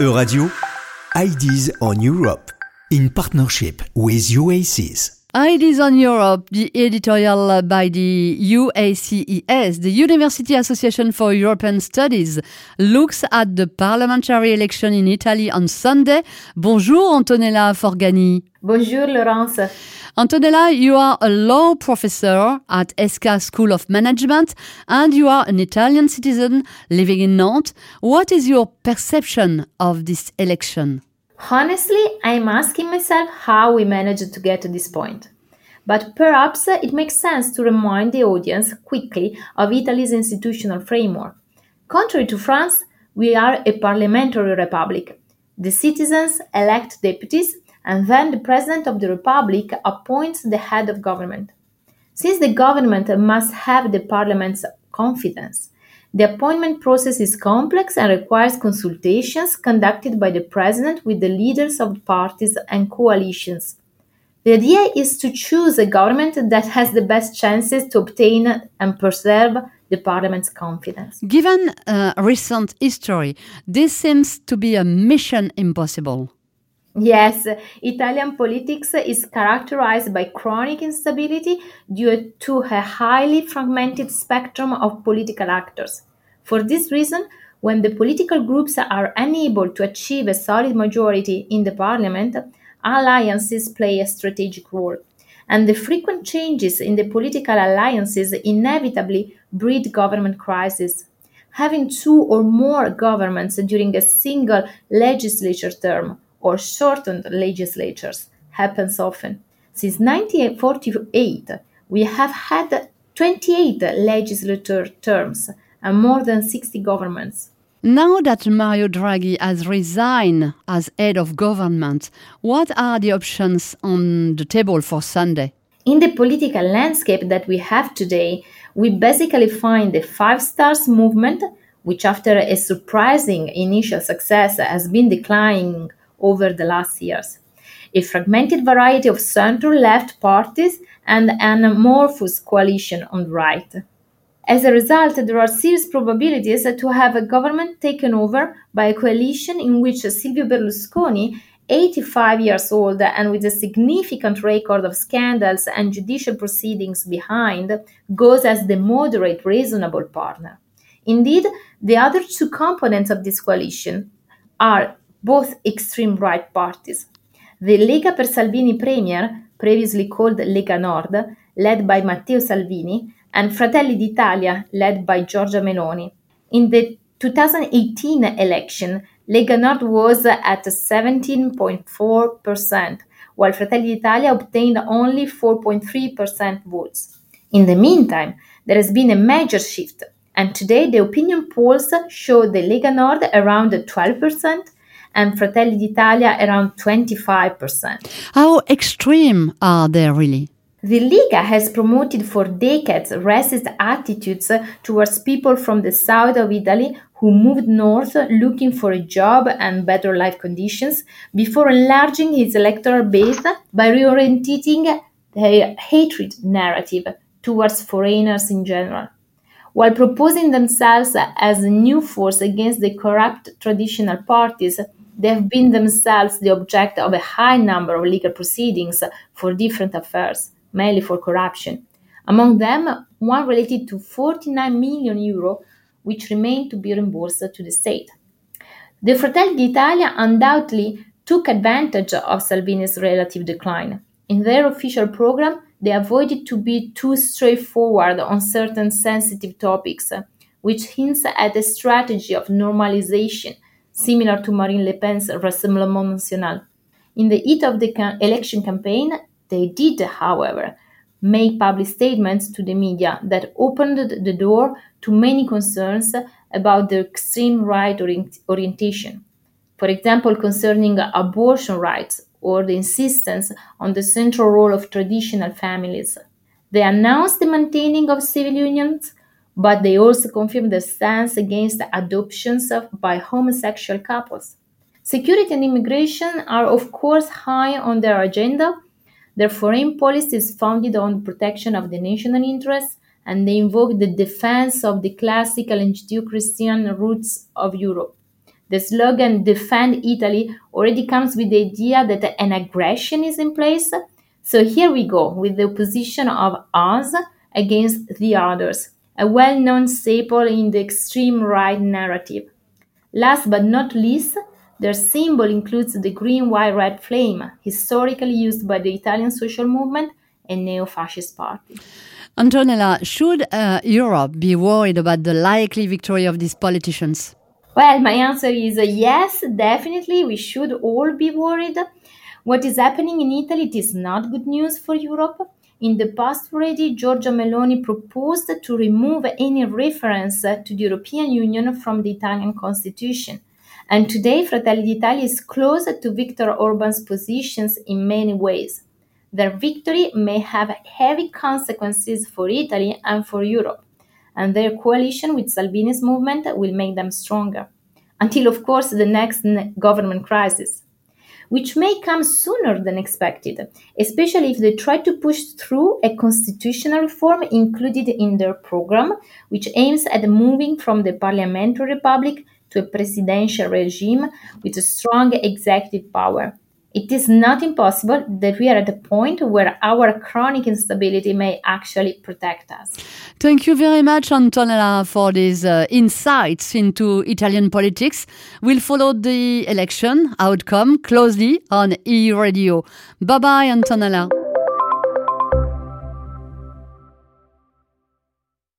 Euradio, Ideas on Europe, in partnership with UACs. Ideas on Europe, the editorial by the UACES, the University Association for European Studies, looks at the parliamentary election in Italy on Sunday. Bonjour Antonella Forganni. Bonjour Laurence. Antonella, you are a law professor at ESSCA School of Management and you are an Italian citizen living in Nantes. What is your perception of this election? Honestly, I'm asking myself how we managed to get to this point. But perhaps it makes sense to remind the audience quickly of Italy's institutional framework. Contrary to France, we are a parliamentary republic. The citizens elect deputies and then the President of the Republic appoints the head of government. Since the government must have the Parliament's confidence, the appointment process is complex and requires consultations conducted by the President with the leaders of parties and coalitions. The idea is to choose a government that has the best chances to obtain and preserve the Parliament's confidence. Given uh, recent history, this seems to be a mission impossible. Yes, Italian politics is characterized by chronic instability due to a highly fragmented spectrum of political actors. For this reason, when the political groups are unable to achieve a solid majority in the parliament, alliances play a strategic role. And the frequent changes in the political alliances inevitably breed government crises. Having two or more governments during a single legislature term or shortened legislatures happens often. Since 1948, we have had 28 legislature terms and more than 60 governments. Now that Mario Draghi has resigned as head of government, what are the options on the table for Sunday? In the political landscape that we have today, we basically find the Five Stars movement, which after a surprising initial success has been declining over the last years. A fragmented variety of center left parties and an amorphous coalition on the right. As a result, there are serious probabilities to have a government taken over by a coalition in which Silvio Berlusconi, 85 years old and with a significant record of scandals and judicial proceedings behind, goes as the moderate, reasonable partner. Indeed, the other two components of this coalition are both extreme right parties. The Lega per Salvini Premier, previously called Lega Nord, led by Matteo Salvini, and Fratelli d'Italia, led by Giorgia Meloni. In the 2018 election, Lega Nord was at 17.4%, while Fratelli d'Italia obtained only 4.3% votes. In the meantime, there has been a major shift, and today the opinion polls show the Lega Nord around 12% and Fratelli d'Italia around 25%. How extreme are they really? The Lega has promoted for decades racist attitudes towards people from the south of Italy who moved north looking for a job and better life conditions before enlarging his electoral base by reorientating the hatred narrative towards foreigners in general. While proposing themselves as a new force against the corrupt traditional parties, they have been themselves the object of a high number of legal proceedings for different affairs mainly for corruption. Among them, one related to 49 million euro, which remained to be reimbursed to the state. The Fratelli d'Italia undoubtedly took advantage of Salvini's relative decline. In their official program, they avoided to be too straightforward on certain sensitive topics, which hints at a strategy of normalization similar to Marine Le Pen's Rassemblement National. In the heat of the election campaign, they did, however, make public statements to the media that opened the door to many concerns about their extreme right orient- orientation. For example, concerning abortion rights or the insistence on the central role of traditional families. They announced the maintaining of civil unions, but they also confirmed their stance against adoptions of, by homosexual couples. Security and immigration are, of course, high on their agenda their foreign policy is founded on the protection of the national interests, and they invoke the defense of the classical and Judeo Christian roots of Europe. The slogan Defend Italy already comes with the idea that an aggression is in place. So here we go with the opposition of us against the others, a well known staple in the extreme right narrative. Last but not least, their symbol includes the green, white, red flame, historically used by the Italian social movement and neo fascist party. Antonella, should uh, Europe be worried about the likely victory of these politicians? Well, my answer is uh, yes, definitely. We should all be worried. What is happening in Italy it is not good news for Europe. In the past already, Giorgia Meloni proposed to remove any reference to the European Union from the Italian constitution. And today, Fratelli d'Italia is close to Viktor Orban's positions in many ways. Their victory may have heavy consequences for Italy and for Europe, and their coalition with Salvini's movement will make them stronger. Until, of course, the next government crisis which may come sooner than expected, especially if they try to push through a constitutional reform included in their program, which aims at moving from the parliamentary republic to a presidential regime with a strong executive power. It is not impossible that we are at a point where our chronic instability may actually protect us. Thank you very much, Antonella, for these uh, insights into Italian politics. We'll follow the election outcome closely on Euradio. Bye bye, Antonella.